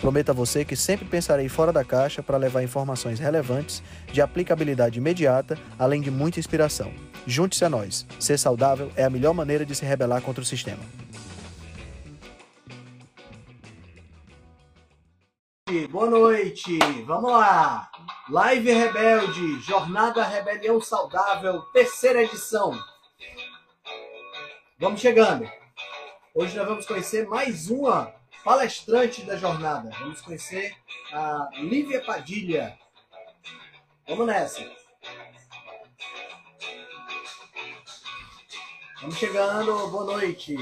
Prometo a você que sempre pensarei fora da caixa para levar informações relevantes, de aplicabilidade imediata, além de muita inspiração. Junte-se a nós. Ser saudável é a melhor maneira de se rebelar contra o sistema. Boa noite, vamos lá. Live Rebelde, Jornada Rebelião Saudável, terceira edição. Vamos chegando. Hoje nós vamos conhecer mais uma palestrante da jornada. Vamos conhecer a Lívia Padilha. Vamos nessa. Vamos chegando, boa noite.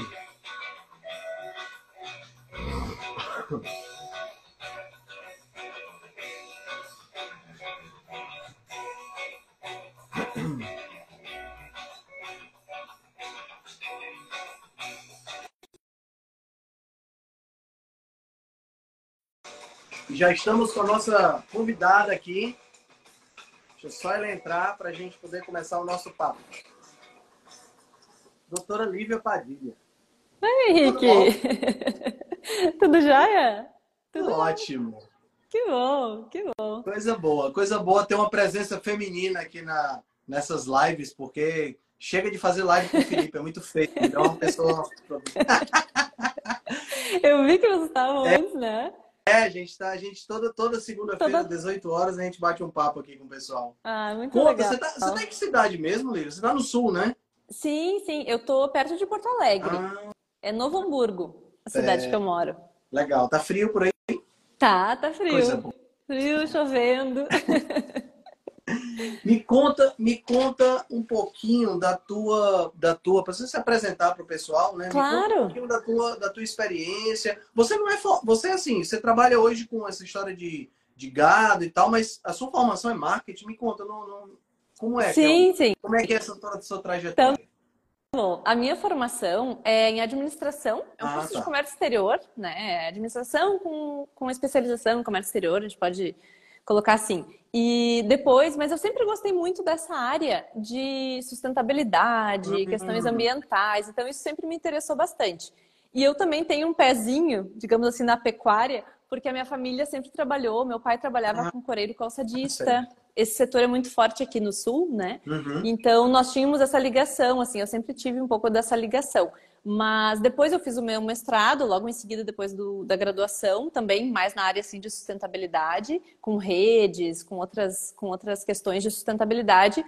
Já estamos com a nossa convidada aqui. Deixa só ela entrar para a gente poder começar o nosso papo. Doutora Lívia Padilha. Oi, Henrique. Tudo, Tudo jóia? Tudo ótimo. Que bom, que bom. Coisa boa, coisa boa ter uma presença feminina aqui na, nessas lives, porque chega de fazer live com o Felipe, é muito feio. É uma pessoa. Eu vi que você estava é. antes, né? É, a gente tá, a gente toda, toda segunda-feira, toda... 18 horas, a gente bate um papo aqui com o pessoal. Ah, muito Conta, legal. Você tá, você tá em que cidade mesmo, Lívia? Você tá no sul, né? Sim, sim. Eu tô perto de Porto Alegre. Ah, é Novo Hamburgo, a cidade é... que eu moro. Legal. Tá frio por aí? Tá, tá frio. Coisa boa. Frio, chovendo. Me conta, me conta um pouquinho da tua, da tua, para você se apresentar para o pessoal, né? Claro. Um pouquinho da tua, da tua experiência. Você não é, você assim, você trabalha hoje com essa história de, de gado e tal, mas a sua formação é marketing. Me conta, não, não como é? Sim, é, sim. Como é que é essa toda sua trajetória? Então... Bom, a minha formação é em administração, é um ah, curso tá. de comércio exterior, né? É administração com, com especialização em comércio exterior, a gente pode colocar assim. E depois, mas eu sempre gostei muito dessa área de sustentabilidade, uhum. questões ambientais, então isso sempre me interessou bastante. E eu também tenho um pezinho, digamos assim, na pecuária, porque a minha família sempre trabalhou, meu pai trabalhava ah, com coreiro calçadista. Esse setor é muito forte aqui no sul, né? Uhum. Então nós tínhamos essa ligação, assim, eu sempre tive um pouco dessa ligação. Mas depois eu fiz o meu mestrado, logo em seguida, depois do, da graduação, também mais na área assim, de sustentabilidade, com redes, com outras, com outras questões de sustentabilidade.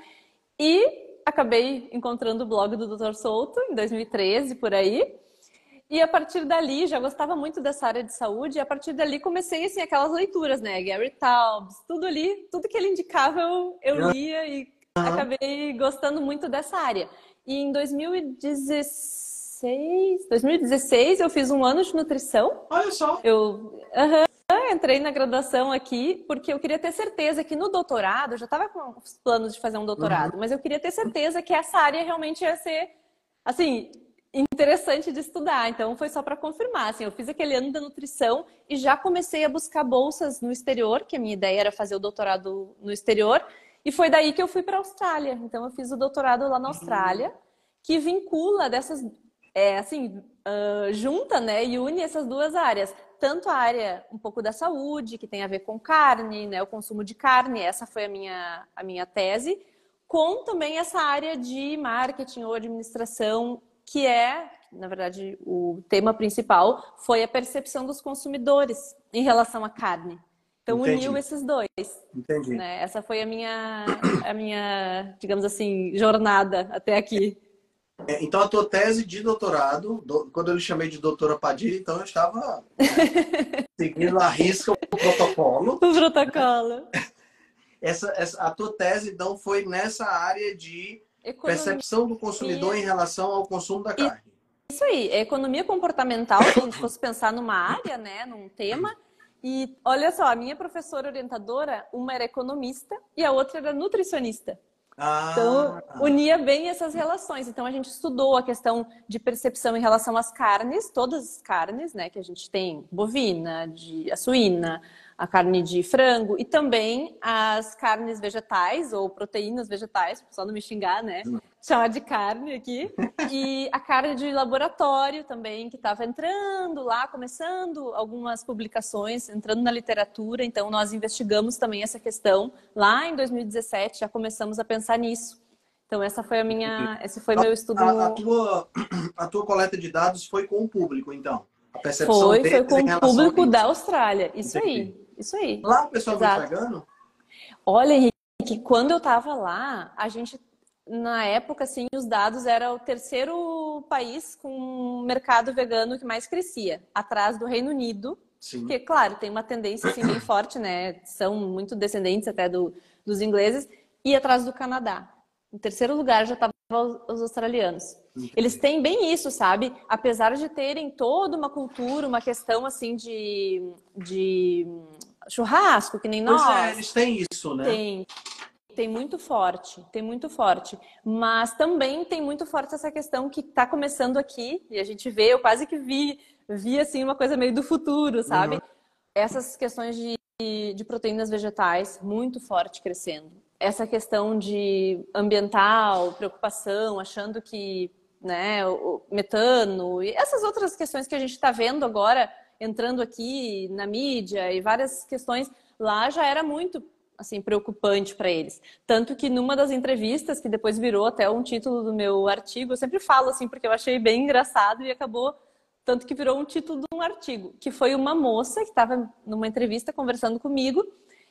E acabei encontrando o blog do Dr. Souto em 2013, por aí. E a partir dali, já gostava muito dessa área de saúde, e a partir dali comecei, assim, aquelas leituras, né? Gary Taubes, tudo ali, tudo que ele indicava eu, eu lia e acabei gostando muito dessa área. E em 2016, 2016, 2016 eu fiz um ano de nutrição. Olha só. Eu uhum, entrei na graduação aqui porque eu queria ter certeza que no doutorado, eu já estava com os planos de fazer um doutorado, uhum. mas eu queria ter certeza que essa área realmente ia ser, assim, interessante de estudar. Então foi só para confirmar. Assim, eu fiz aquele ano da nutrição e já comecei a buscar bolsas no exterior, que a minha ideia era fazer o doutorado no exterior. E foi daí que eu fui para a Austrália. Então eu fiz o doutorado lá na Austrália, que vincula dessas é, assim, uh, junta né, e une essas duas áreas. Tanto a área um pouco da saúde, que tem a ver com carne, né, o consumo de carne, essa foi a minha, a minha tese, com também essa área de marketing ou administração, que é, na verdade, o tema principal foi a percepção dos consumidores em relação à carne. Então Entendi. uniu esses dois. Entendi. Né? Essa foi a minha, a minha, digamos assim, jornada até aqui. É, então, a tua tese de doutorado, do, quando eu lhe chamei de doutora Padilha, então eu estava né, seguindo a risca o protocolo. O protocolo. Essa, essa, a tua tese, então, foi nessa área de economia. percepção do consumidor em relação ao consumo da carne. Isso aí, é economia comportamental, se a gente fosse pensar numa área, né, num tema. E olha só, a minha professora orientadora, uma era economista e a outra era nutricionista. Ah. Então, unia bem essas relações. Então, a gente estudou a questão de percepção em relação às carnes, todas as carnes, né, que a gente tem, bovina, de, a suína, a carne de frango e também as carnes vegetais ou proteínas vegetais, só não me xingar, né? Hum. Chamar de carne aqui. E a carne de laboratório também, que estava entrando lá, começando algumas publicações, entrando na literatura. Então, nós investigamos também essa questão. Lá em 2017, já começamos a pensar nisso. Então, essa foi a minha, esse foi a, meu estudo. A, a, tua, a tua coleta de dados foi com o público, então? A percepção foi, foi com o público da Austrália. Isso Entendi. aí. Isso aí. Lá o pessoal Exato. vegano? Olha, Henrique, quando eu estava lá, a gente, na época, assim, os dados era o terceiro país com mercado vegano que mais crescia, atrás do Reino Unido. Sim. Porque, claro, tem uma tendência assim, bem forte, né? São muito descendentes até do, dos ingleses, e atrás do Canadá. Em terceiro lugar já estavam os australianos. Eles têm bem isso, sabe? Apesar de terem toda uma cultura, uma questão assim de, de churrasco, que nem nós. Pois é, eles têm isso, né? Tem. Tem muito forte, tem muito forte. Mas também tem muito forte essa questão que está começando aqui, e a gente vê, eu quase que vi, vi assim uma coisa meio do futuro, sabe? Uhum. Essas questões de, de proteínas vegetais muito forte crescendo. Essa questão de ambiental, preocupação, achando que né, o metano e essas outras questões que a gente está vendo agora entrando aqui na mídia e várias questões lá já era muito assim preocupante para eles. Tanto que numa das entrevistas que depois virou até um título do meu artigo, eu sempre falo assim porque eu achei bem engraçado e acabou tanto que virou um título de um artigo, que foi uma moça que estava numa entrevista conversando comigo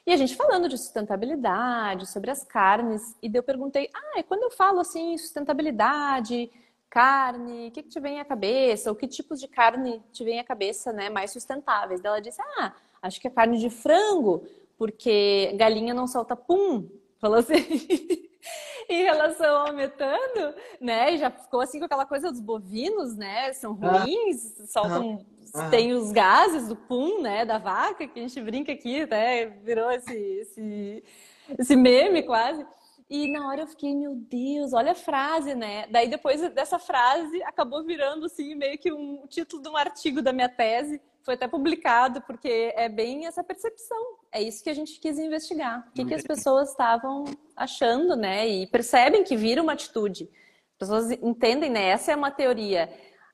e a gente falando de sustentabilidade, sobre as carnes, e eu perguntei: "Ah, e quando eu falo assim sustentabilidade, carne, o que, que te vem à cabeça? Ou que tipos de carne te vem à cabeça, né, mais sustentáveis? Ela disse, ah, acho que é carne de frango, porque galinha não solta pum. Falou assim. em relação ao metano, né? E já ficou assim com aquela coisa dos bovinos, né? São ruins, ah. soltam. Ah. Tem os gases do pum, né? Da vaca, que a gente brinca aqui, né? Virou esse, esse, esse meme quase. E na hora eu fiquei, meu Deus, olha a frase, né? Daí depois dessa frase acabou virando assim meio que um título de um artigo da minha tese, foi até publicado porque é bem essa percepção. É isso que a gente quis investigar. O que, que as pessoas estavam achando, né? E percebem que vira uma atitude. As pessoas entendem, né? Essa é uma teoria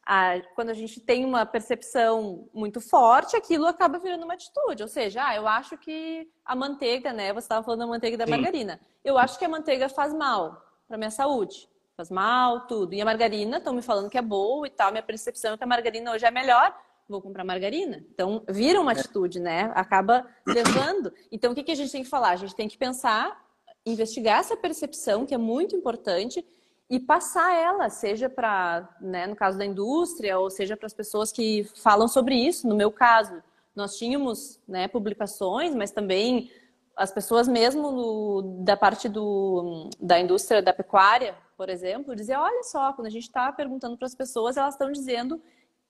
a, quando a gente tem uma percepção muito forte, aquilo acaba virando uma atitude. Ou seja, ah, eu acho que a manteiga, né? Você estava falando da manteiga e da Sim. margarina. Eu acho que a manteiga faz mal para minha saúde. Faz mal, tudo. E a margarina, estão me falando que é boa e tal. Minha percepção é que a margarina hoje é melhor. Vou comprar margarina. Então, vira uma é. atitude, né? Acaba levando. Então, o que, que a gente tem que falar? A gente tem que pensar, investigar essa percepção, que é muito importante, e passar ela, seja para, né, no caso da indústria, ou seja para as pessoas que falam sobre isso. No meu caso, nós tínhamos né, publicações, mas também as pessoas mesmo no, da parte do, da indústria da pecuária, por exemplo, diziam, olha só, quando a gente está perguntando para as pessoas, elas estão dizendo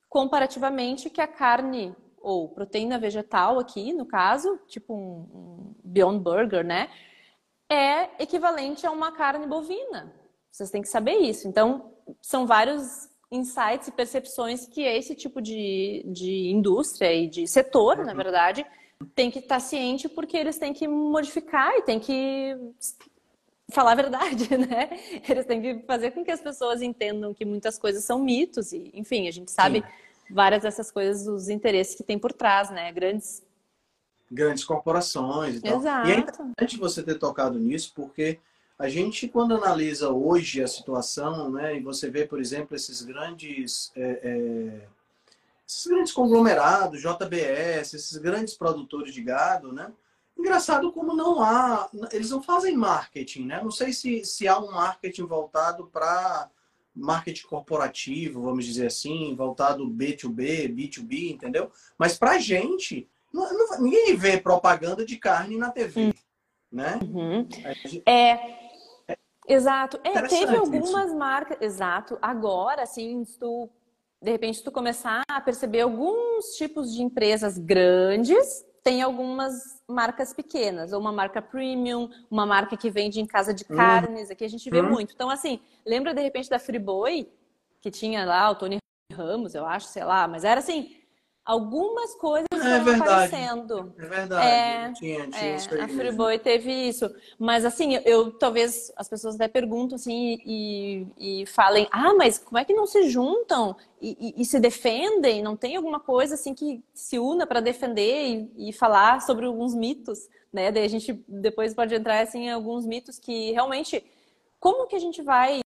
comparativamente que a carne ou proteína vegetal aqui, no caso, tipo um Beyond Burger, né, é equivalente a uma carne bovina. Vocês têm que saber isso. Então, são vários insights e percepções que esse tipo de, de indústria e de setor, uhum. na verdade, tem que estar ciente porque eles têm que modificar e têm que falar a verdade, né? Eles têm que fazer com que as pessoas entendam que muitas coisas são mitos e, enfim, a gente sabe Sim. várias dessas coisas, os interesses que tem por trás, né? Grandes grandes corporações e tal. Exato. E é interessante você ter tocado nisso porque a gente, quando analisa hoje a situação, né, e você vê, por exemplo, esses grandes, é, é, esses grandes conglomerados, JBS, esses grandes produtores de gado, né? Engraçado como não há, eles não fazem marketing, né? Não sei se, se há um marketing voltado para marketing corporativo, vamos dizer assim, voltado B2B, B2B, entendeu? Mas para gente, não, não, ninguém vê propaganda de carne na TV, né? Uhum. Gente... É, Exato. É, teve algumas isso. marcas. Exato. Agora, assim, se tu, de repente, tu começar a perceber alguns tipos de empresas grandes, tem algumas marcas pequenas, ou uma marca premium, uma marca que vende em casa de hum. carnes, aqui a gente vê hum. muito. Então, assim, lembra de repente da Friboi, que tinha lá o Tony Ramos, eu acho, sei lá, mas era assim, algumas coisas é verdade. aparecendo. É verdade. É, tinha, tinha é, a Friboi teve isso. Mas assim, eu talvez as pessoas até perguntam assim e, e falem, ah, mas como é que não se juntam e, e, e se defendem? Não tem alguma coisa assim que se una para defender e, falar sobre alguns mitos, né? Daí a gente depois pode entrar assim, em alguns mitos que realmente como que a gente vai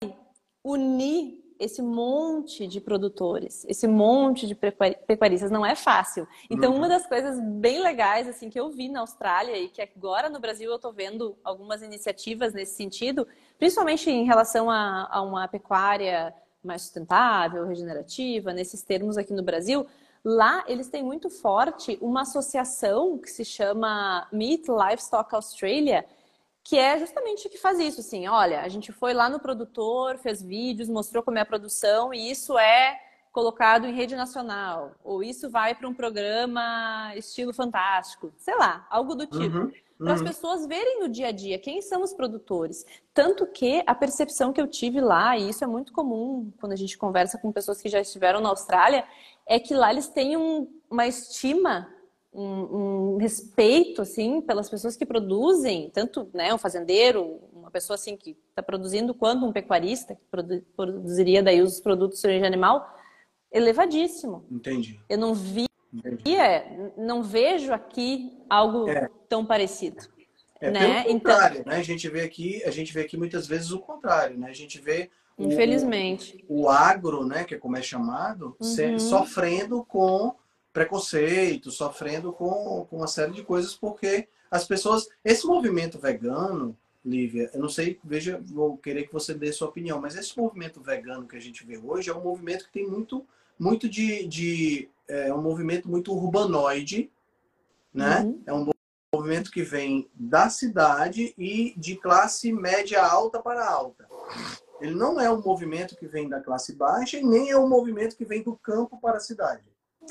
unir esse monte de produtores, esse monte de pecuaristas, não é fácil. Então, uhum. uma das coisas bem legais assim que eu vi na Austrália e que agora no Brasil eu estou vendo algumas iniciativas nesse sentido, principalmente em relação a, a uma pecuária mais sustentável, regenerativa, nesses termos aqui no Brasil, Lá eles têm muito forte uma associação que se chama Meat Livestock Australia, que é justamente o que faz isso, assim, olha, a gente foi lá no produtor, fez vídeos, mostrou como é a produção e isso é colocado em rede nacional, ou isso vai para um programa estilo fantástico, sei lá, algo do tipo. Uhum, para as uhum. pessoas verem no dia a dia quem são os produtores. Tanto que a percepção que eu tive lá, e isso é muito comum quando a gente conversa com pessoas que já estiveram na Austrália, é que lá eles têm um, uma estima um, um, respeito assim pelas pessoas que produzem, tanto né, um fazendeiro, uma pessoa assim que está produzindo, quanto um pecuarista que produ produziria daí os produtos de origem animal, elevadíssimo. Entendi. Eu não vi, é, não vejo aqui algo é. tão parecido. É, né? pelo então contrário, então... né? A gente vê aqui, a gente vê aqui muitas vezes o contrário, né? A gente vê Infelizmente. O, o agro, né, que é como é chamado, uhum. sofrendo com preconceito, sofrendo com, com uma série de coisas, porque as pessoas. Esse movimento vegano, Lívia, eu não sei, veja, vou querer que você dê sua opinião, mas esse movimento vegano que a gente vê hoje é um movimento que tem muito, muito de. de é um movimento muito urbanoide, né? Uhum. É um movimento que vem da cidade e de classe média alta para alta. Ele não é um movimento que vem da classe baixa e nem é um movimento que vem do campo para a cidade.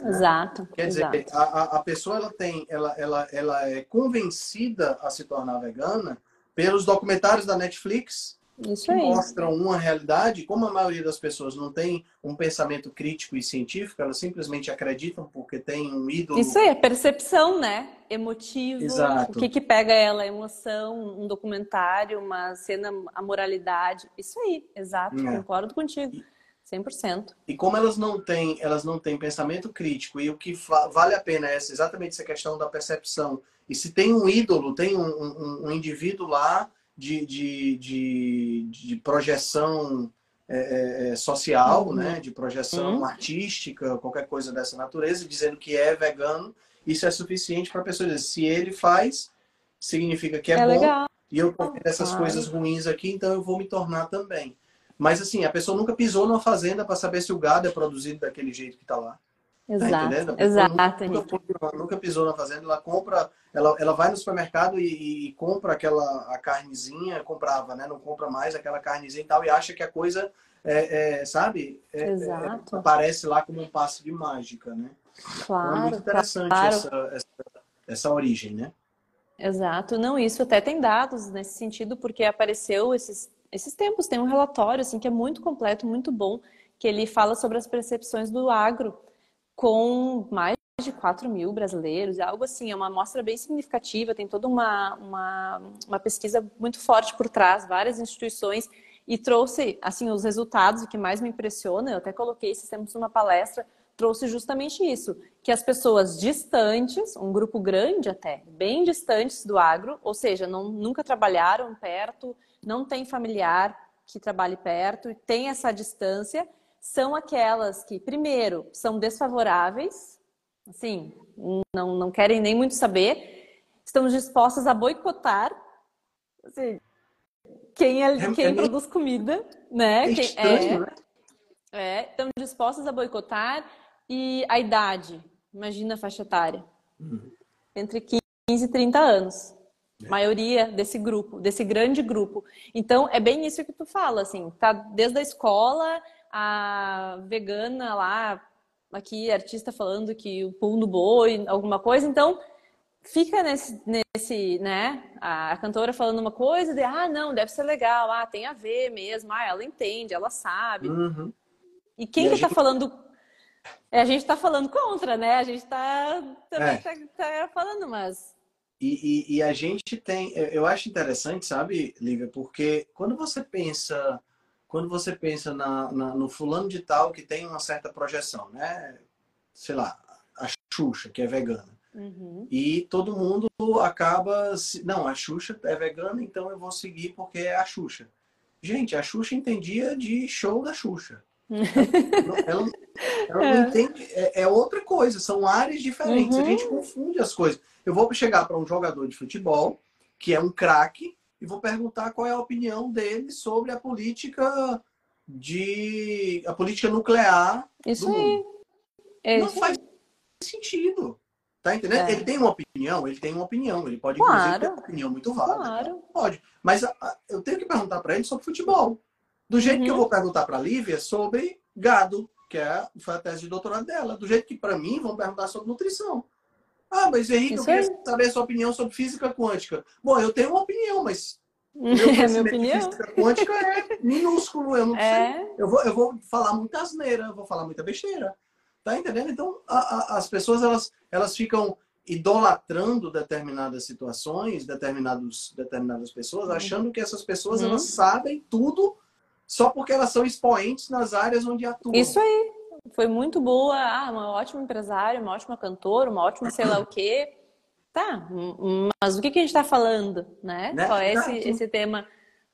Né? Exato. Quer exato. dizer, a, a pessoa ela tem, ela, ela, ela é convencida a se tornar vegana pelos documentários da Netflix Isso que aí. mostram uma realidade. Como a maioria das pessoas não tem um pensamento crítico e científico, elas simplesmente acreditam porque tem um ídolo. Isso aí, é percepção, né? Emotivo. Exato. O que, que pega ela? A emoção, um documentário, uma cena, a moralidade. Isso aí, exato. É. Concordo contigo. 100%. E como elas não têm, elas não têm pensamento crítico e o que vale a pena é exatamente essa questão da percepção. E se tem um ídolo, tem um, um, um indivíduo lá de, de, de, de projeção é, é, é, social, uhum. né, de projeção uhum. artística, qualquer coisa dessa natureza, dizendo que é vegano, isso é suficiente para a pessoa dizer, se ele faz, significa que é, é bom, legal. e eu comer essas coisas ruins aqui, então eu vou me tornar também. Mas assim, a pessoa nunca pisou numa fazenda para saber se o gado é produzido daquele jeito que está lá. Exato, tá exato. Nunca, nunca, nunca, pisou na fazenda, ela compra, ela, ela vai no supermercado e, e, compra aquela a carnezinha, comprava, né? Não compra mais aquela carnezinha e tal, e acha que a coisa, é, é sabe? É, é exato. aparece lá como um passo de mágica, né? Claro. Então é muito interessante claro. essa, essa, essa origem, né? Exato. Não, isso até tem dados nesse sentido, porque apareceu esses esses tempos tem um relatório assim que é muito completo, muito bom, que ele fala sobre as percepções do agro com mais de 4 mil brasileiros, é algo assim, é uma amostra bem significativa, tem toda uma, uma, uma pesquisa muito forte por trás, várias instituições, e trouxe, assim, os resultados, o que mais me impressiona, eu até coloquei esses tempos numa palestra, trouxe justamente isso, que as pessoas distantes, um grupo grande até, bem distantes do agro, ou seja, não, nunca trabalharam perto, não tem familiar que trabalhe perto e tem essa distância, são aquelas que, primeiro, são desfavoráveis, assim, não, não querem nem muito saber, estão dispostas a boicotar assim, quem, é, é quem produz comida, né? É, quem, estranho, é, né? é, estão dispostas a boicotar e a idade, imagina a faixa etária, uhum. entre 15 e 30 anos. É. maioria desse grupo, desse grande grupo. Então, é bem isso que tu fala, assim, tá desde a escola, a vegana lá, aqui, artista falando que o pão do boi, alguma coisa, então fica nesse, nesse, né? A cantora falando uma coisa, de ah, não, deve ser legal, ah, tem a ver mesmo, ah, ela entende, ela sabe. Uhum. E quem e que tá gente... falando? É, a gente tá falando contra, né? A gente tá também é. tá, tá, falando, mas. E, e, e, a gente tem, eu acho interessante, sabe, Lívia, porque quando você pensa, quando você pensa na, na, no fulano de tal que tem uma certa projeção, né? Sei lá, a Xuxa, que é vegana. Uhum. E todo mundo acaba. Não, a Xuxa é vegana, então eu vou seguir porque é a Xuxa. Gente, a Xuxa entendia de show da Xuxa. Ela, ela é. não entende. É, é, outra coisa, são áreas diferentes. Uhum. A gente confunde as coisas. Eu vou chegar para um jogador de futebol, que é um craque, e vou perguntar qual é a opinião dele sobre a política de. a política nuclear. Isso aí. É não faz sentido. Tá entendendo? É. Ele tem uma opinião, ele tem uma opinião. Ele pode, claro. inclusive, ter uma opinião muito válida. Claro. Pode. Mas a, a, eu tenho que perguntar para ele sobre futebol. Do jeito uhum. que eu uhum. vou perguntar para a Lívia sobre gado, que é, foi a tese de doutorado dela. Do jeito que, para mim, vão perguntar sobre nutrição. Ah, mas Henrique, Isso eu queria saber a sua opinião sobre física quântica. Bom, eu tenho uma opinião, mas meu é minha opinião. física quântica é minúsculo, eu não é. sei. Eu vou, eu vou falar muita asneira, eu vou falar muita besteira. Tá entendendo? Então, a, a, as pessoas elas, elas ficam idolatrando determinadas situações, determinados, determinadas pessoas, uhum. achando que essas pessoas uhum. elas sabem tudo só porque elas são expoentes nas áreas onde atuam. Isso aí. Foi muito boa. Ah, uma ótima empresária, uma ótima cantora, uma ótima sei lá o quê. Tá, mas o que, que a gente está falando, né? né? Qual é esse, esse tema?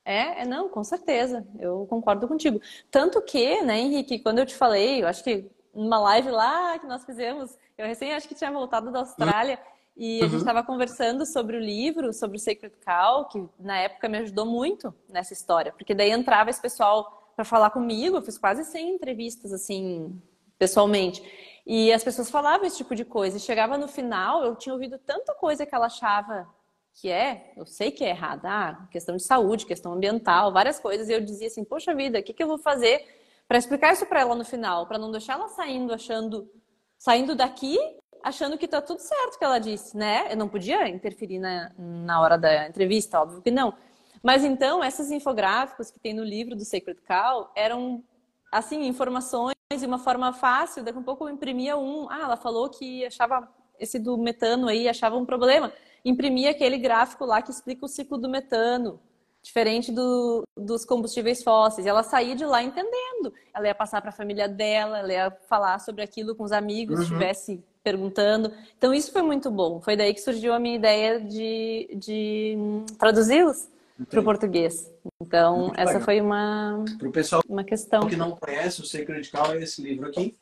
É, é, não, com certeza, eu concordo contigo. Tanto que, né, Henrique, quando eu te falei, eu acho que numa live lá que nós fizemos, eu recém acho que tinha voltado da Austrália e a gente estava uhum. conversando sobre o livro, sobre o Sacred Cow, que na época me ajudou muito nessa história, porque daí entrava esse pessoal para falar comigo, eu fiz quase 100 entrevistas assim, pessoalmente. E as pessoas falavam esse tipo de coisa. E chegava no final, eu tinha ouvido tanta coisa que ela achava que é, eu sei que é errada, ah, questão de saúde, questão ambiental, várias coisas. E eu dizia assim, poxa vida, o que, que eu vou fazer para explicar isso para ela no final, para não deixar ela saindo achando, saindo daqui achando que tá tudo certo que ela disse, né? Eu não podia interferir na, na hora da entrevista, óbvio que não. Mas então, esses infográficos que tem no livro do Sacred Cow eram, assim, informações de uma forma fácil. Daqui a pouco eu imprimia um. Ah, ela falou que achava esse do metano aí, achava um problema. Imprimia aquele gráfico lá que explica o ciclo do metano diferente do, dos combustíveis fósseis. Ela saía de lá entendendo. Ela ia passar para a família dela, ela ia falar sobre aquilo com os amigos, uhum. se estivesse perguntando. Então, isso foi muito bom. Foi daí que surgiu a minha ideia de, de traduzi-los para o português. Então, muito essa legal. foi uma, Pro pessoal uma questão. que não conhece, o Sacred Cow é esse livro aqui,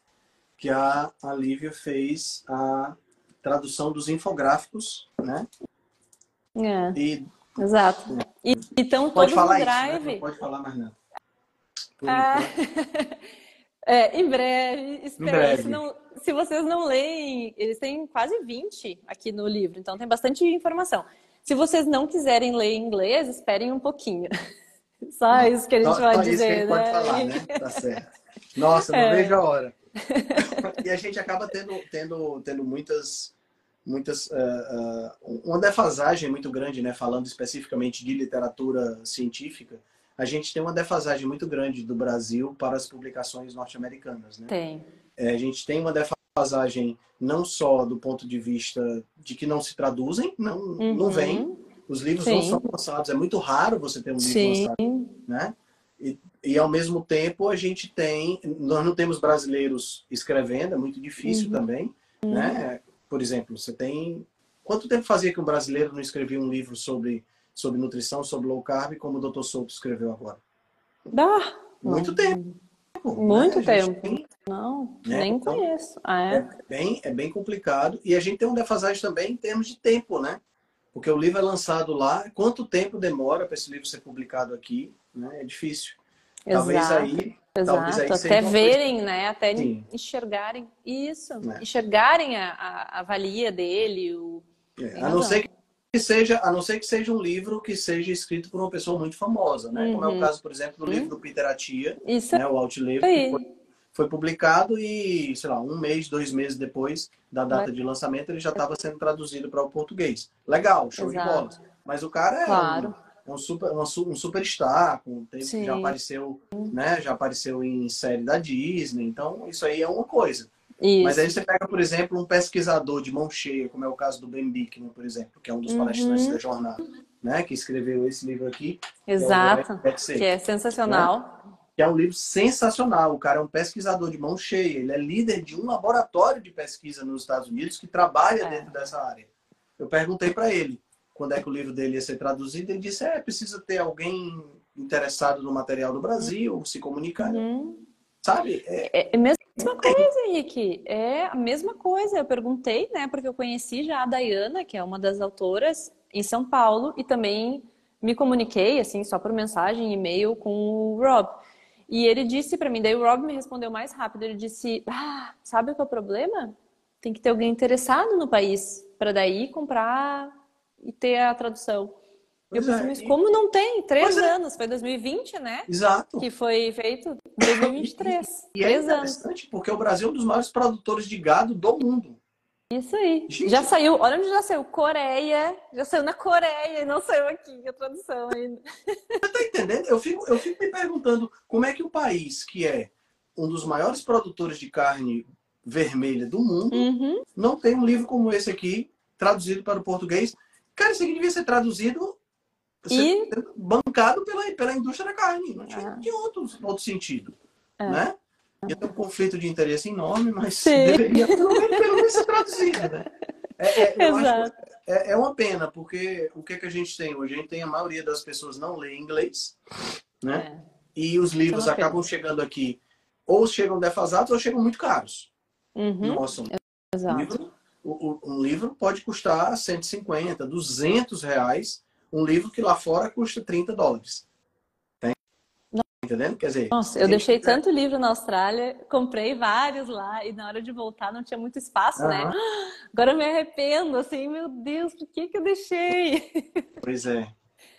que a, a Lívia fez a tradução dos infográficos, né? É. E Exato. E, então, pode falar drive. Isso, né? pode falar mais nada. Ah, é, em breve, breve. Se, se, vocês não leem, eles têm quase 20 aqui no livro, então tem bastante informação. Se vocês não quiserem ler em inglês, esperem um pouquinho. Só isso que a gente vai dizer, né? Pode falar, né? Tá certo. Nossa, não é. vejo a hora. e a gente acaba tendo, tendo, tendo muitas muitas uh, uh, uma defasagem muito grande, né? Falando especificamente de literatura científica, a gente tem uma defasagem muito grande do Brasil para as publicações norte-americanas, né? Tem. É, a gente tem uma defasagem não só do ponto de vista de que não se traduzem, não uhum. não vem, os livros Sim. não são lançados, é muito raro você ter um livro Sim. lançado, né? E, e, ao mesmo tempo a gente tem, nós não temos brasileiros escrevendo, é muito difícil uhum. também, né? Por exemplo, você tem. Quanto tempo fazia que um brasileiro não escrevia um livro sobre, sobre nutrição, sobre low carb, como o Dr. Souto escreveu agora? Dá. Muito tempo. Muito né? tempo. Tem, não, né? nem então, conheço. Ah, é? é? bem, é bem complicado. E a gente tem um defasagem também em termos de tempo, né? Porque o livro é lançado lá. Quanto tempo demora para esse livro ser publicado aqui? Né? É difícil. Exato. Talvez aí Exato, até verem, coisa... né? Até Sim. enxergarem isso, é. enxergarem a, a, a, valia dele. O... É, a não ser que seja, a não ser que seja um livro que seja escrito por uma pessoa muito famosa, né? Uhum. Como é o uhum. caso, por exemplo, do livro do Peter Atia, isso né? o Outlive, que foi, foi publicado e, sei lá, um mês, dois meses depois da data de lançamento, ele já estava sendo traduzido para o português. Legal, show Exato. de bola. Mas o cara é claro. um, um, super, um, um superstar, com, tem, já apareceu, né? Já apareceu em série da Disney, então isso aí é uma coisa. Isso. Mas aí você pega, por exemplo, um pesquisador de mão cheia, como é o caso do Ben Bickman, por exemplo, que é um dos palestrantes uhum. da jornada, né? Que escreveu esse livro aqui. Exato. Que é, que é sensacional. Né? Que é um livro sensacional. O cara é um pesquisador de mão cheia. Ele é líder de um laboratório de pesquisa nos Estados Unidos que trabalha é. dentro dessa área. Eu perguntei para ele quando é que o livro dele ia ser traduzido. Ele disse: é, precisa ter alguém interessado no material do Brasil, se comunicar. Uhum. Sabe? É, é, é a mesma coisa, Henrique. É a mesma coisa. Eu perguntei, né? Porque eu conheci já a Dayana, que é uma das autoras, em São Paulo, e também me comuniquei, assim, só por mensagem, e-mail, com o Rob. E ele disse para mim, daí o Rob me respondeu mais rápido. Ele disse: Ah, sabe qual é o problema? Tem que ter alguém interessado no país para daí comprar e ter a tradução. Pois eu pensei, é. mas como não tem? Três é. anos, foi 2020, né? Exato. Que foi feito em 2023. E, e é interessante, anos. porque o Brasil é um dos maiores produtores de gado do mundo. Isso aí. Gente. Já saiu, olha onde já saiu, Coreia, já saiu na Coreia e não saiu aqui a tradução ainda. Você tá entendendo? Eu fico, eu fico me perguntando como é que o país, que é um dos maiores produtores de carne vermelha do mundo, uhum. não tem um livro como esse aqui, traduzido para o português. Cara, isso aqui devia ser traduzido e... bancado pela, pela indústria da carne. Não tinha, ah. outro, outro sentido. É. Né? Ia ter um conflito de interesse enorme, mas Sim. deveria pelo menos, pelo menos ser traduzido, né? É, é, Exato. É, é, uma pena, porque o que, é que a gente tem hoje? A gente tem a maioria das pessoas não lê inglês, né? É. E os livros é acabam chegando aqui, ou chegam defasados ou chegam muito caros. Uhum. Nossa, um Exato. livro, um livro pode custar 150, 200 reais um livro que lá fora custa 30 dólares. Tá entendendo? Quer dizer. Nossa, eu deixei tanto livro na Austrália, comprei vários lá e na hora de voltar não tinha muito espaço, uhum. né? Agora eu me arrependo, assim, meu Deus, por que, que eu deixei? Pois é,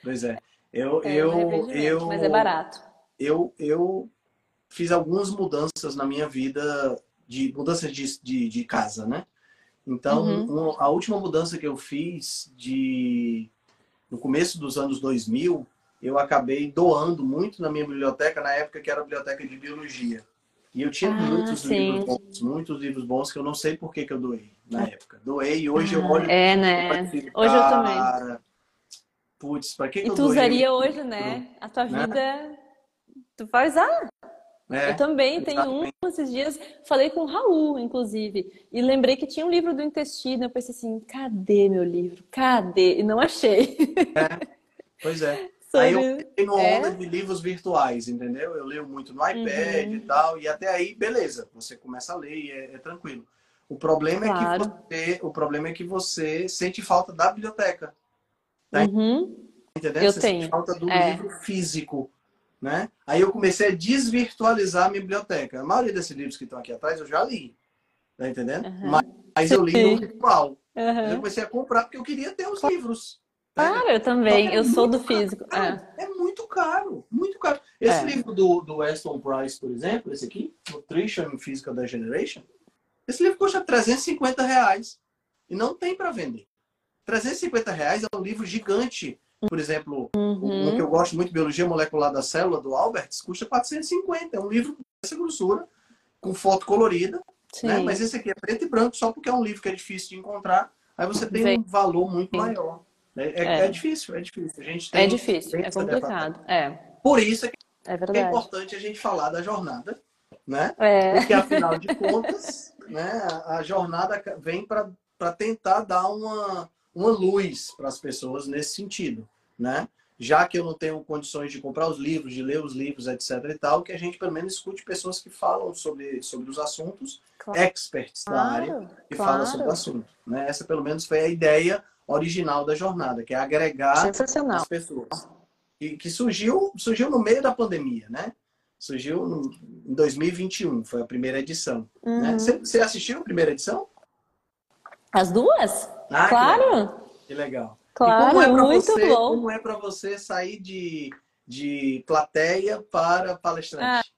pois é. Eu, é, eu, eu, mas é barato. Eu, eu fiz algumas mudanças na minha vida, de mudanças de, de, de casa, né? Então, uhum. a última mudança que eu fiz de no começo dos anos 2000, eu acabei doando muito na minha biblioteca, na época que era a biblioteca de biologia. E eu tinha ah, muitos sim. livros bons, muitos livros bons que eu não sei por que, que eu doei na época. Doei e hoje ah, eu olho. É, né? Hoje eu também. Putz, pra que, e que eu tu usaria hoje, né? A tua né? vida. Tu vai usar. É, eu também tenho um esses dias, falei com o Raul, inclusive, e lembrei que tinha um livro do intestino. Eu pensei assim: cadê meu livro? Cadê? E não achei. É, pois é. Sobre... Aí eu tenho uma é? onda de livros virtuais, entendeu? Eu leio muito no iPad uhum. e tal, e até aí, beleza, você começa a ler e é, é tranquilo. O problema claro. é que você, o problema é que você sente falta da biblioteca. Né? Uhum. Entendeu? Eu você tenho. sente falta do é. livro físico. Né? Aí eu comecei a desvirtualizar a minha biblioteca. A maioria desses livros que estão aqui atrás eu já li. Tá entendendo? Uhum. Mas, mas, eu li no virtual. Uhum. Eu comecei a comprar porque eu queria ter os livros. Claro, eu também. É eu sou do físico. É. é. muito caro, muito caro. Esse é. livro do, do Aston Price, por exemplo, esse aqui, Nutrition Physical Degeneration, esse livro custa 350 reais. E não tem para vender. 350 reais é um livro gigante por exemplo, uhum. um que eu gosto muito, Biologia Molecular da Célula, do Alberts, custa 450. É um livro dessa grossura, com foto colorida. Né? Mas esse aqui é preto e branco, só porque é um livro que é difícil de encontrar. Aí você tem um valor muito maior. É, é, é, é, difícil, é difícil. A gente é difícil, é complicado. É. Por isso é, que é, é, importante a gente falar da jornada, né? É. Porque, afinal de contas, né, a jornada vem para tentar dar uma uma luz para as pessoas nesse sentido, né? Já que eu não tenho condições de comprar os livros, de ler os livros, etc e tal, que a gente pelo menos escute pessoas que falam sobre, sobre os assuntos, claro. experts da área, que claro. falam sobre o assunto. Né? Essa pelo menos foi a ideia original da jornada, que é agregar as pessoas. E que surgiu, surgiu no meio da pandemia, né? Surgiu no, em 2021, foi a primeira edição. Né? Uhum. Né? Você, você assistiu a primeira edição? As duas? Ah, claro. Que legal. Claro, como é muito você, bom. Como é para você sair de, de plateia para palestrante?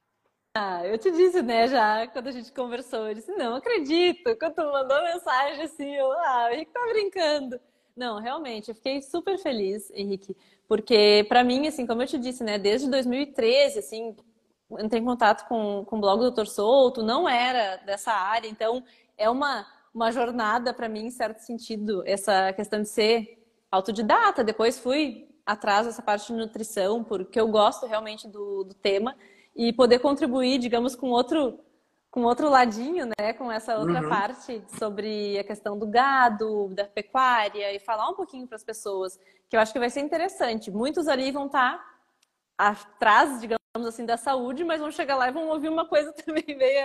Ah, eu te disse, né, já quando a gente conversou, eu disse, não acredito. Quando tu mandou mensagem assim, eu, ah, o Henrique tá brincando. Não, realmente, eu fiquei super feliz, Henrique, porque para mim, assim, como eu te disse, né, desde 2013, assim, entrei em contato com, com o blog do Doutor Souto, não era dessa área, então é uma, uma jornada para mim, em certo sentido, essa questão de ser autodidata. Depois fui atrás dessa parte de nutrição, porque eu gosto realmente do, do tema e poder contribuir, digamos, com outro com outro ladinho, né, com essa outra uhum. parte sobre a questão do gado, da pecuária e falar um pouquinho para as pessoas, que eu acho que vai ser interessante. Muitos ali vão estar tá atrás, digamos assim, da saúde, mas vão chegar lá e vão ouvir uma coisa também meio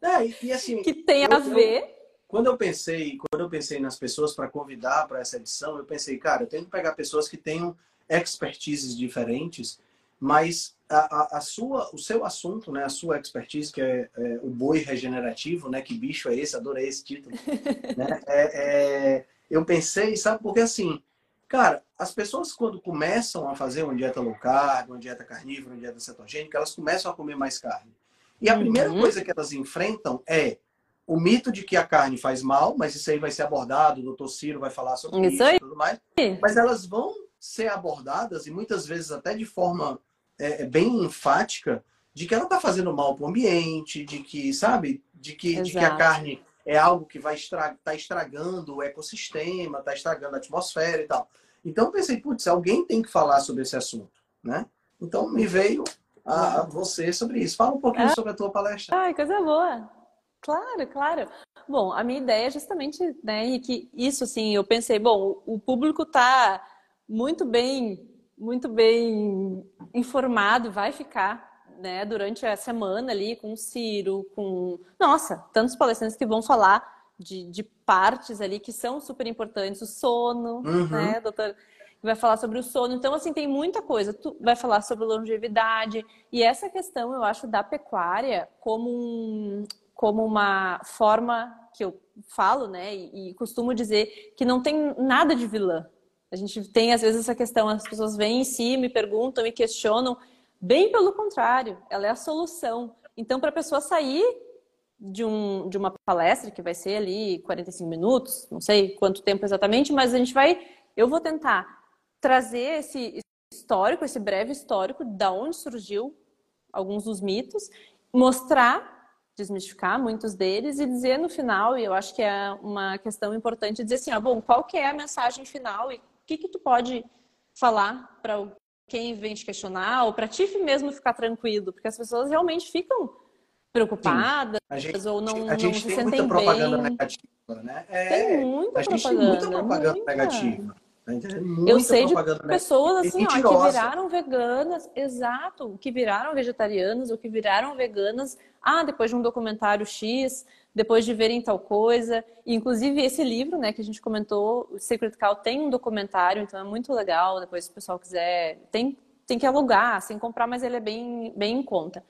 é, e, assim, que tem eu, a ver. Quando eu pensei, quando eu pensei nas pessoas para convidar para essa edição, eu pensei, cara, eu tenho que pegar pessoas que tenham expertises diferentes mas a, a, a, sua, o seu assunto, né, a sua expertise, que é, é, o boi regenerativo, né, que bicho é esse, adorei esse título, né, é, é, eu pensei, sabe, porque assim, cara, as pessoas quando começam a fazer uma dieta low carb, uma dieta carnívora, uma dieta cetogênica, elas começam a comer mais carne. E a uhum. primeira coisa que elas enfrentam é o mito de que a carne faz mal, mas isso aí vai ser abordado, o doutor Ciro vai falar sobre isso, isso e tudo mais. Mas elas vão ser abordadas, e muitas vezes até de forma é, é, bem enfática de que ela está fazendo mal para o ambiente, de que, sabe, de que, de que a carne é algo que vai estar tá estragando o ecossistema, está estragando a atmosfera e tal. Então eu pensei, putz, alguém tem que falar sobre esse assunto, né? Então me veio a, a você sobre isso. Fala um pouquinho ah, sobre a tua palestra. Ai, coisa boa. Claro, claro. Bom, a minha ideia é justamente, né, que isso, assim, eu pensei, bom, o público está muito bem muito bem informado, vai ficar né, durante a semana ali com o Ciro, com. Nossa, tantos palestrantes que vão falar de, de partes ali que são super importantes, o sono, uhum. né, doutor? Vai falar sobre o sono. Então, assim, tem muita coisa. Tu vai falar sobre longevidade. E essa questão, eu acho, da pecuária como, um, como uma forma que eu falo, né, e, e costumo dizer que não tem nada de vilã a gente tem, às vezes, essa questão, as pessoas vêm em si, me perguntam, me questionam. Bem pelo contrário, ela é a solução. Então, para a pessoa sair de, um, de uma palestra, que vai ser ali 45 minutos, não sei quanto tempo exatamente, mas a gente vai, eu vou tentar trazer esse histórico, esse breve histórico, da onde surgiu alguns dos mitos, mostrar, desmistificar muitos deles e dizer no final, e eu acho que é uma questão importante, dizer assim, ó, bom, qual que é a mensagem final e que, que tu pode falar para quem vem te questionar ou para ti mesmo ficar tranquilo? Porque as pessoas realmente ficam preocupadas gente, ou não, a gente não se tem muita propaganda bem. negativa, né? É, tem muita a gente propaganda, tem muita propaganda muita. negativa. Né? Eu sei de pessoas assim, ó, que viraram veganas, exato, que viraram vegetarianas ou que viraram veganas, ah, depois de um documentário X, depois de verem tal coisa. E, inclusive, esse livro, né, que a gente comentou, o Secret tem um documentário, então é muito legal. Depois, se o pessoal quiser, tem, tem que alugar, sem comprar, mas ele é bem, bem em conta.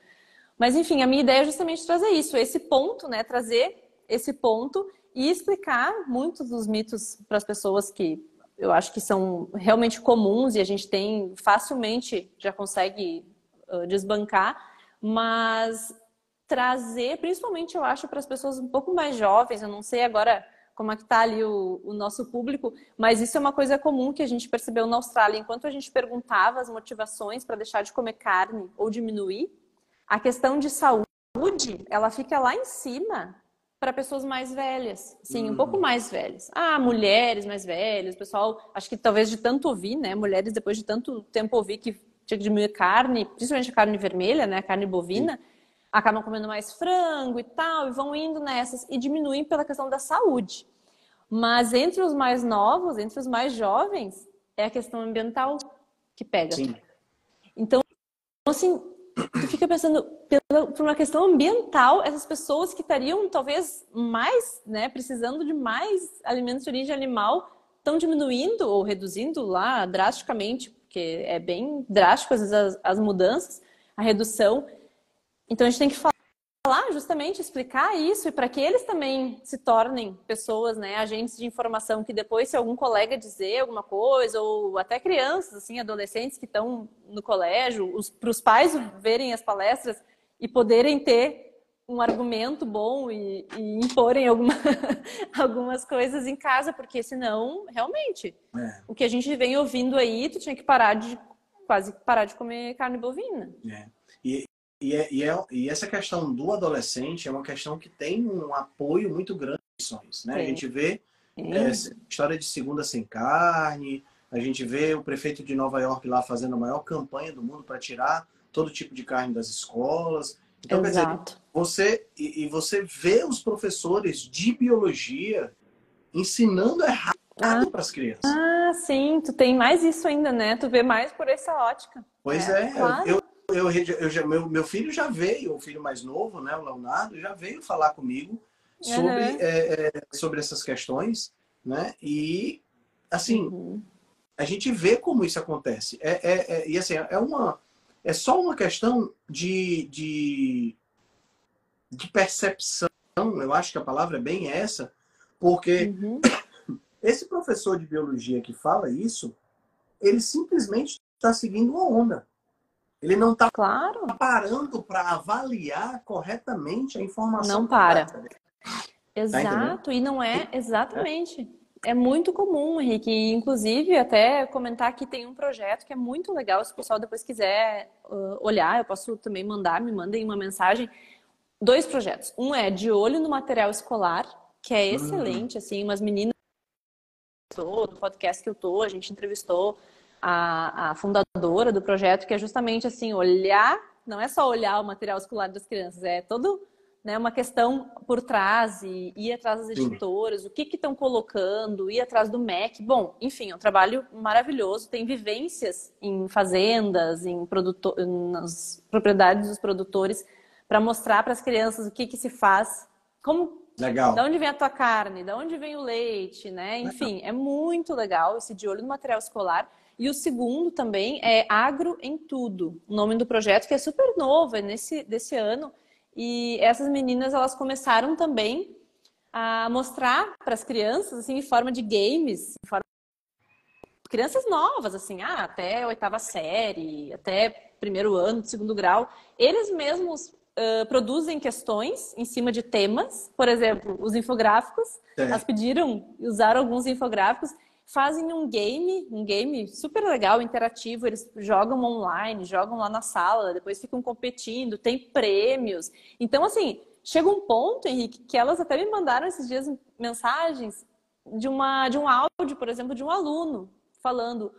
Mas, enfim, a minha ideia é justamente trazer isso, esse ponto, né, trazer esse ponto e explicar muitos dos mitos para as pessoas que eu acho que são realmente comuns e a gente tem facilmente já consegue desbancar, mas trazer, principalmente eu acho, para as pessoas um pouco mais jovens, eu não sei agora como é que está ali o, o, nosso público, mas isso é uma coisa comum que a gente percebeu na Austrália. Enquanto a gente perguntava as motivações para deixar de comer carne ou diminuir, a questão de saúde, ela fica lá em cima para pessoas mais velhas, sim, um pouco hum. mais velhas. Ah, mulheres mais velhas, pessoal, acho que talvez de tanto ouvir, né, mulheres depois de tanto tempo ouvir que tinha que diminuir carne, principalmente a carne vermelha, né, a carne bovina, sim acabam comendo mais frango e tal, e vão indo nessas e diminuem pela questão da saúde. Mas entre os mais novos, entre os mais jovens, é a questão ambiental que pega. Sim. Então, assim, tu fica pensando, pela, por uma questão ambiental, essas pessoas que estariam talvez mais, né, precisando de mais alimentos de origem animal, estão diminuindo ou reduzindo lá drasticamente, porque é bem drástico às vezes as, as mudanças, a redução. Então a gente tem que falar justamente, explicar isso e para que eles também se tornem pessoas, né, agentes de informação que depois se algum colega dizer alguma coisa ou até crianças, assim, adolescentes que estão no colégio, para os pais verem as palestras e poderem ter um argumento bom e, e imporem alguma, algumas coisas em casa, porque senão, realmente, é. o que a gente vem ouvindo aí, tu tinha que parar de quase parar de comer carne bovina. É. E, é, e, é, e, essa questão do adolescente é uma questão que tem um apoio muito grande né? A gente vê é, história de segunda sem carne, a gente vê o prefeito de Nova York lá fazendo a maior campanha do mundo para tirar todo tipo de carne das escolas. Então, Exato. quer dizer, você, e, e, você vê os professores de biologia ensinando errado ah, para as crianças. Ah, sim, tu tem mais isso ainda, né? Tu vê mais por essa ótica. Pois é, é claro. eu, eu, eu, já, meu, meu filho já veio, o filho mais novo, né, o Leonardo, já veio falar comigo sobre, uhum. é, sobre essas questões, né? E, assim, uhum. a gente vê como isso acontece. É, é, é, e, assim, é uma é só uma questão de, de, de percepção, eu acho que a palavra é bem essa, porque uhum. esse professor de biologia que fala isso, ele simplesmente está seguindo uma onda. Ele não está claro. parando para avaliar corretamente a informação. Não para. Tá Exato, tá e não é exatamente é muito comum, Henrique. Inclusive, até comentar que tem um projeto que é muito legal. Se o pessoal depois quiser olhar, eu posso também mandar, me mandem uma mensagem. Dois projetos. Um é de olho no material escolar, que é excelente, assim, umas meninas no podcast que eu tô, a gente entrevistou a, a fundadora do projeto, que é justamente assim, olhar, não é só olhar o material escolar das crianças, é todo né, uma questão por trás e ir atrás das editoras, o que estão colocando, ir atrás do MEC. Bom, enfim, é um trabalho maravilhoso. Tem vivências em fazendas, em nas propriedades dos produtores, para mostrar para as crianças o que, que se faz, como Legal. Da onde vem a tua carne, da onde vem o leite, né? Enfim, é muito legal esse de olho no material escolar. E o segundo também é Agro em Tudo, o nome do projeto, que é super novo, é nesse desse ano. E essas meninas, elas começaram também a mostrar para as crianças, assim, em forma de games, em forma... crianças novas, assim, ah, até oitava série, até primeiro ano, segundo grau, eles mesmos uh, produzem questões em cima de temas, por exemplo, os infográficos, é. elas pediram, usaram alguns infográficos, fazem um game, um game super legal, interativo, eles jogam online, jogam lá na sala, depois ficam competindo, tem prêmios. Então, assim, chega um ponto, Henrique, que elas até me mandaram esses dias mensagens de, uma, de um áudio, por exemplo, de um aluno falando: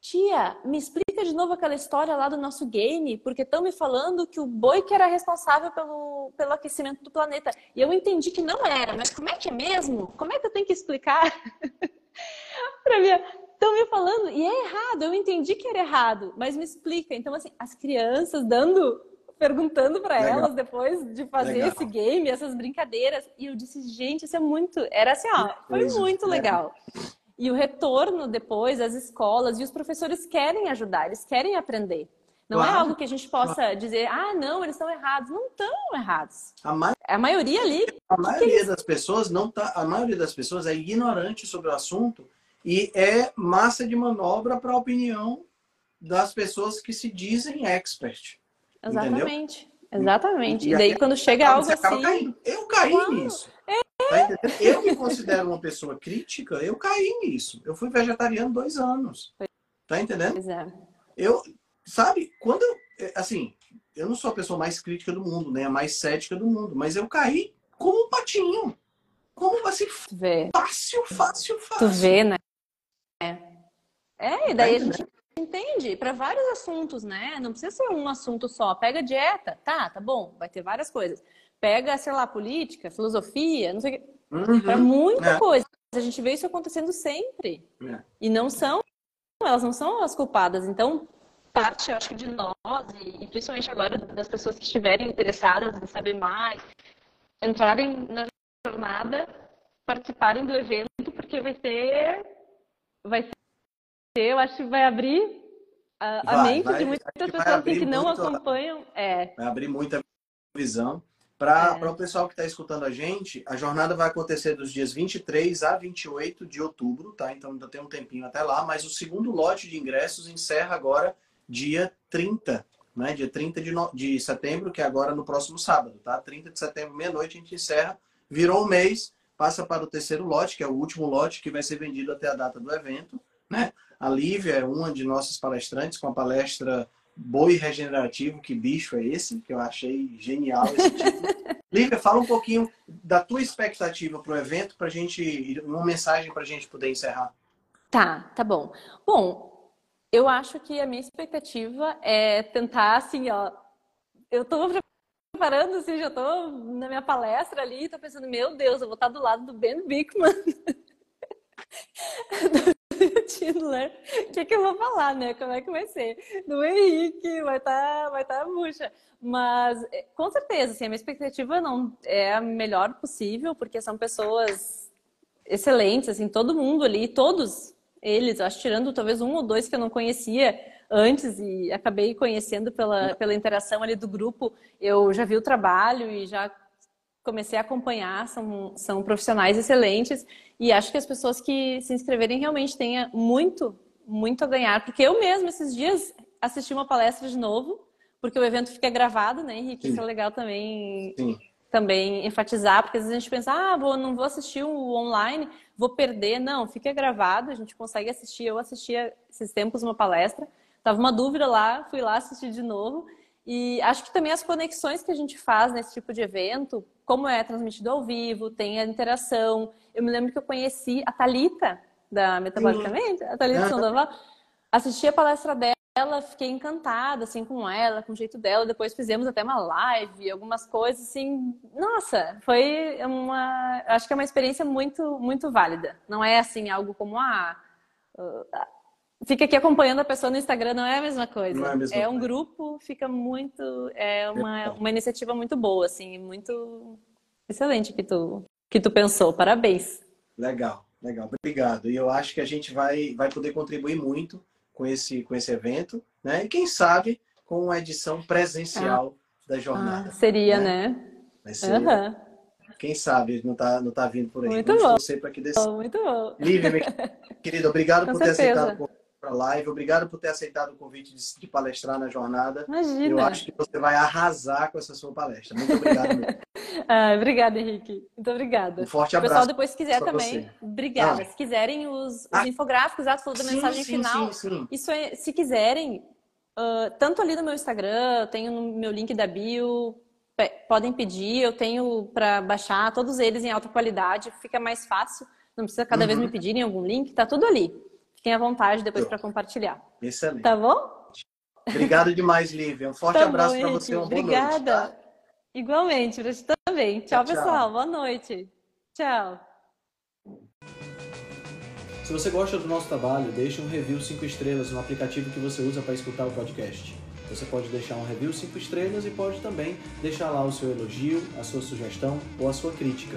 Tia, me explica de novo aquela história lá do nosso game, porque estão me falando que o boi que era responsável pelo, pelo aquecimento do planeta. E eu entendi que não era, mas como é que é mesmo? Como é que eu tenho que explicar? mim. Estão me falando, e é errado, eu entendi que era errado, mas me explica. Então, assim, as crianças dando, perguntando para elas depois de fazer legal. esse game, essas brincadeiras. E eu disse, gente, isso é muito. Era assim, ó, foi muito é. legal. E o retorno depois, as escolas e os professores querem ajudar, eles querem aprender. Não é claro. é algo que a gente possa claro. dizer, ah, não, eles estão errados. Não estão errados. A, ma... a maioria ali. A maioria eles... das pessoas não tá. A maioria das pessoas é ignorante sobre o assunto e é massa de manobra para a opinião das pessoas que se dizem expert. Exatamente. Entendeu? Exatamente. E, e daí, quando chega algo assim. Caindo. Eu caí Uau. nisso. É. Tá eu me considero uma pessoa crítica, eu caí nisso. Eu fui vegetariano dois anos. Tá entendendo? Pois é. Eu, sabe, quando eu, é, assim, eu não sou a pessoa mais crítica do mundo, né? A mais cética do mundo, mas eu caí como um patinho. Como assim? Fácil, fácil, fácil. Tu vê, né? É. É, e daí a gente entende para vários assuntos, né? Não precisa ser um assunto só. Pega dieta, tá, tá bom, vai ter várias coisas. Pega, sei lá, política, filosofia, não sei o quê. Uhum. Para muita é. coisa. A gente vê isso acontecendo sempre. É. E não são, elas não são as culpadas. Então, parte, eu acho que de nós, e principalmente agora das pessoas que estiverem interessadas em saber mais, entrarem na jornada, participarem do evento, porque vai ter vai ser, eu acho que vai abrir a, vai, a mente vai, de muitas pessoas assim, que não muito, acompanham. É. Vai abrir muita visão. Para é. o pessoal que está escutando a gente, a jornada vai acontecer dos dias 23 a 28 de outubro, tá? Então ainda tem um tempinho até lá, mas o segundo lote de ingressos encerra agora dia 30 né? Dia 30 de, no... de setembro, que é agora no próximo sábado, tá? 30 de setembro, meia-noite, a gente encerra. Virou o mês, passa para o terceiro lote, que é o último lote que vai ser vendido até a data do evento, né? A Lívia é uma de nossas palestrantes com a palestra Boi Regenerativo, que bicho é esse? Que eu achei genial esse título. Lívia, fala um pouquinho da tua expectativa para o evento, para gente, uma mensagem para a gente poder encerrar. Tá, tá bom. Bom, eu acho que a minha expectativa é tentar, assim, ó, eu estou preparando, assim, já estou na minha palestra ali, estou pensando, meu Deus, eu vou estar do lado do Ben Bickman. Tindler, o que, que eu vou falar, né? Como é que vai ser? Do Henrique, vai estar tá, vai tá murcha. Mas, é, com certeza, assim, a minha expectativa não é a melhor possível, porque são pessoas excelentes, assim, todo mundo ali, todos eles, acho tirando talvez um ou dois que eu não conhecia antes e acabei conhecendo pela, pela interação ali do grupo, eu já vi o trabalho e já comecei a acompanhar, são, são profissionais excelentes e acho que as pessoas que se inscreverem realmente tenham muito, muito a ganhar, porque eu mesmo esses dias assisti uma palestra de novo, porque o evento fica gravado, né, Henrique? Sim. Isso é legal também, Sim. também enfatizar, porque às vezes a gente pensa, ah, vou, não vou assistir o online, vou perder. Não, fica gravado, a gente consegue assistir. Eu assistia esses tempos uma palestra, tava uma dúvida lá, fui lá assistir de novo. E acho que também as conexões que a gente faz nesse tipo de evento, como é transmitido ao vivo, tem a interação. Eu me lembro que eu conheci a Talita da Metabolicamente, a Talita Sandoval, assisti a palestra dela, fiquei encantada assim com ela, com o jeito dela. Depois fizemos até uma live, algumas coisas assim. Nossa, foi uma, acho que é uma experiência muito muito válida. Não é assim algo como a ah, fica aqui acompanhando a pessoa no Instagram não é a mesma coisa. Não é, a mesma é um coisa. grupo, fica muito. É uma, uma iniciativa muito boa, assim, muito excelente que tu, que tu pensou. Parabéns. Legal, legal. Obrigado. E eu acho que a gente vai, vai poder contribuir muito com esse, com esse evento, né? E quem sabe com uma edição presencial ah. da jornada. Ah, seria, né? né? Vai ser. Uhum. Quem sabe não tá, não tá vindo por aí. Muito Vamos bom. para que dê Muito bom. Lívia, minha querida, obrigado com por certeza. ter aceitado para a live. Obrigado por ter aceitado o convite de, de, palestrar na jornada. Imagina. Eu acho que você vai arrasar com essa sua palestra. Muito obrigado. ah, obrigada, Henrique. Muito obrigada. Um forte abraço. O pessoal depois se quiser também. Você. Obrigada. Ah. Se quiserem os, os ah. infográficos, ah, falou da sim, mensagem sim, final. Sim, isso é, se quiserem, uh, tanto ali no meu Instagram, eu tenho no meu link da bio, podem pedir, eu tenho para baixar todos eles em alta qualidade, fica mais fácil. Não precisa cada uhum. vez me pedirem algum link, tá tudo ali. Fiquem à vontade depois para compartilhar. Excelente. Tá bom? Obrigado demais, Lívia. Um forte tá abraço para você. Uma Obrigada. Noite, tá? Igualmente, para você também. Tchau, tchau, pessoal. Boa noite. Tchau. Se você gosta do nosso trabalho, deixe um review 5 estrelas no aplicativo que você usa para escutar o podcast. Você pode deixar um review 5 estrelas e pode também deixar lá o seu elogio, a sua sugestão ou a sua crítica.